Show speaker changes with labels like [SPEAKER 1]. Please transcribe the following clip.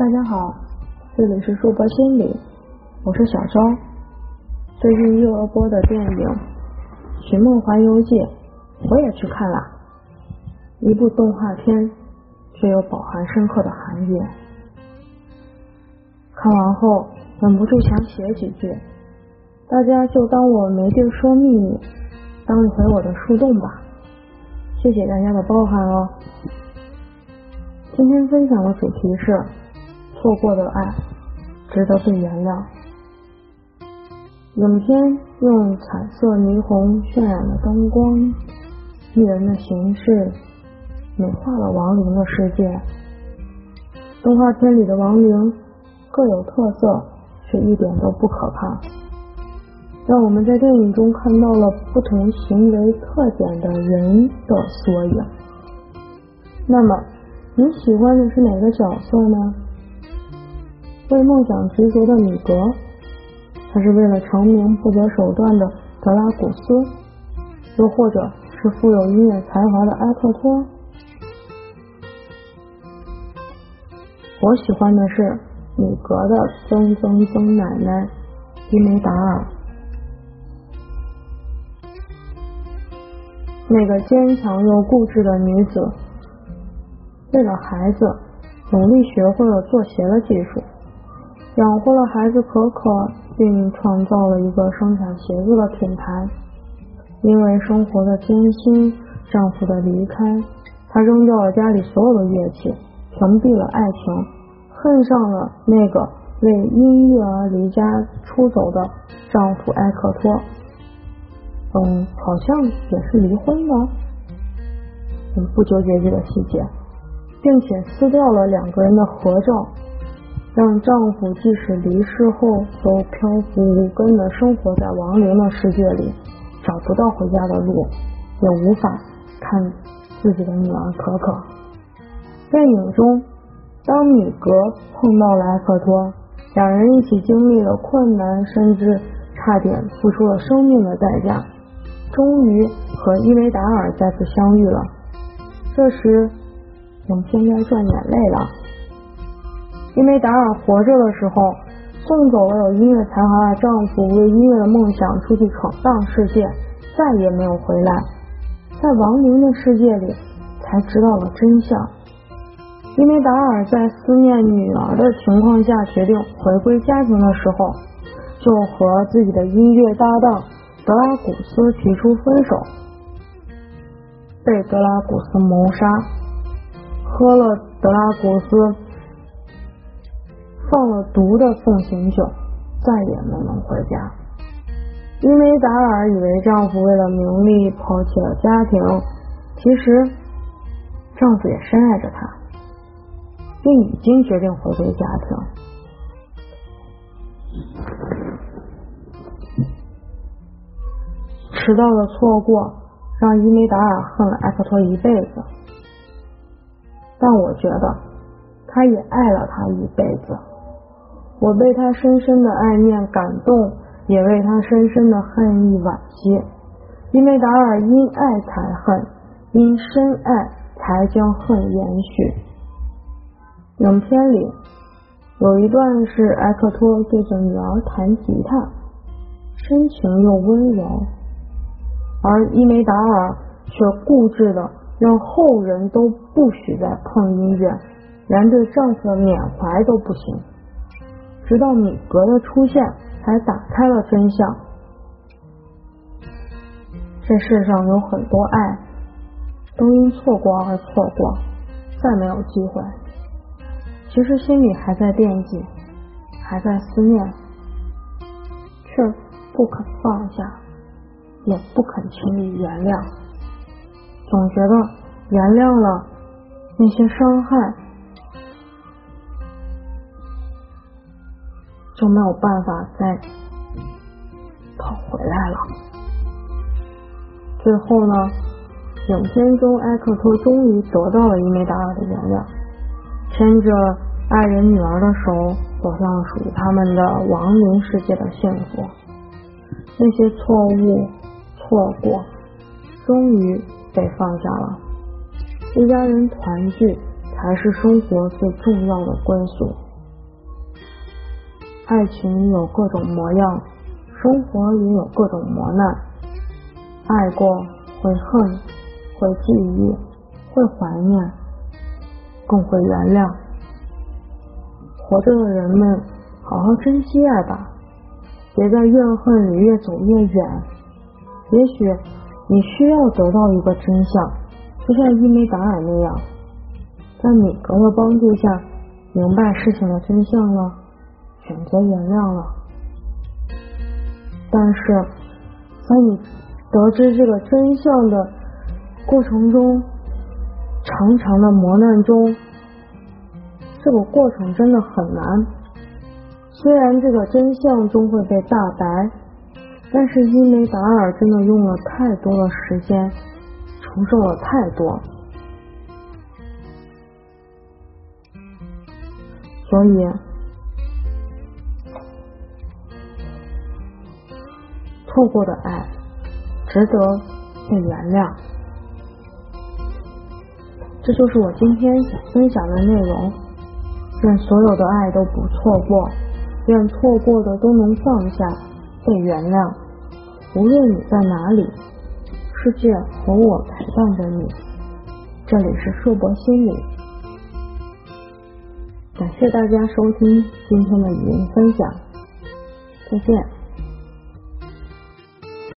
[SPEAKER 1] 大家好，这里是硕博心理，我是小昭。最近又热播的电影《寻梦环游记》，我也去看了，一部动画片，却又饱含深刻的含义。看完后，忍不住想写几句，大家就当我没地说秘密，当一回我的树洞吧。谢谢大家的包涵哦。今天分享的主题是。错过的爱，值得被原谅。影片用彩色霓虹渲染的灯光、艺人的形式，美化了亡灵的世界。动画片里的亡灵各有特色，却一点都不可怕，让我们在电影中看到了不同行为特点的人的缩影。那么，你喜欢的是哪个角色呢？为梦想执着的米格，还是为了成名不择手段的德拉古斯，又或者是富有音乐才华的埃克托？我喜欢的是米格的曾曾曾奶奶伊梅达尔，那个坚强又固执的女子，为了孩子努力学会了做鞋的技术。养活了孩子可可，并创造了一个生产鞋子的品牌。因为生活的艰辛，丈夫的离开，她扔掉了家里所有的乐器，屏蔽了爱情，恨上了那个为音乐而离家出走的丈夫埃克托。嗯，好像也是离婚的。嗯，不纠结这个细节，并且撕掉了两个人的合照。让丈夫即使离世后都漂浮无根的生活在亡灵的世界里，找不到回家的路，也无法看自己的女儿可可。电影中，当米格碰到了埃克托，两人一起经历了困难，甚至差点付出了生命的代价，终于和伊梅达尔再次相遇了。这时，影片该赚眼泪了。因为达尔活着的时候送走了有音乐才华的丈夫，为音乐的梦想出去闯荡世界，再也没有回来。在亡灵的世界里，才知道了真相。因为达尔在思念女儿的情况下，决定回归家庭的时候，就和自己的音乐搭档德拉古斯提出分手，被德拉古斯谋杀，喝了德拉古斯。放了毒的奉行酒，再也没能回家。因为达尔以为丈夫为了名利抛弃了家庭，其实丈夫也深爱着她，并已经决定回归家庭。迟到的错过让伊梅达尔恨了埃克托一辈子，但我觉得他也爱了他一辈子。我被他深深的爱念感动，也为他深深的恨意惋惜。因为达尔因爱才恨，因深爱才将恨延续。影片里有一段是埃克托对着女儿弹吉他，深情又温柔，而伊梅达尔却固执的让后人都不许再碰音乐，连对丈夫的缅怀都不行。直到米格的出现，才打开了真相。这世上有很多爱，都因错过而错过，再没有机会。其实心里还在惦记，还在思念，却不肯放下，也不肯轻易原谅。总觉得原谅了那些伤害。就没有办法再跑回来了。最后呢，影片中埃克托终于得到了伊梅达尔的原谅，牵着爱人女儿的手，走向了属于他们的亡灵世界的幸福。那些错误、错过，终于被放下了。一家人团聚才是生活最重要的归宿。爱情有各种模样，生活也有各种磨难。爱过会恨，会记忆，会怀念，更会原谅。活着的人们，好好珍惜爱吧，别在怨恨里越走越远。也许你需要得到一个真相，就像伊梅达尔那样，在米格的帮助下，明白事情的真相了。选择原谅了，但是在你得知这个真相的过程中，长长的磨难中，这个过程真的很难。虽然这个真相终会被大白，但是伊梅达尔真的用了太多的时间，承受了太多，所以。错过的爱，值得被原谅。这就是我今天想分享的内容。愿所有的爱都不错过，愿错过的都能放下，被原谅。无论你在哪里，世界和我陪伴着你。这里是硕博心理，感谢大家收听今天的语音分享，再见。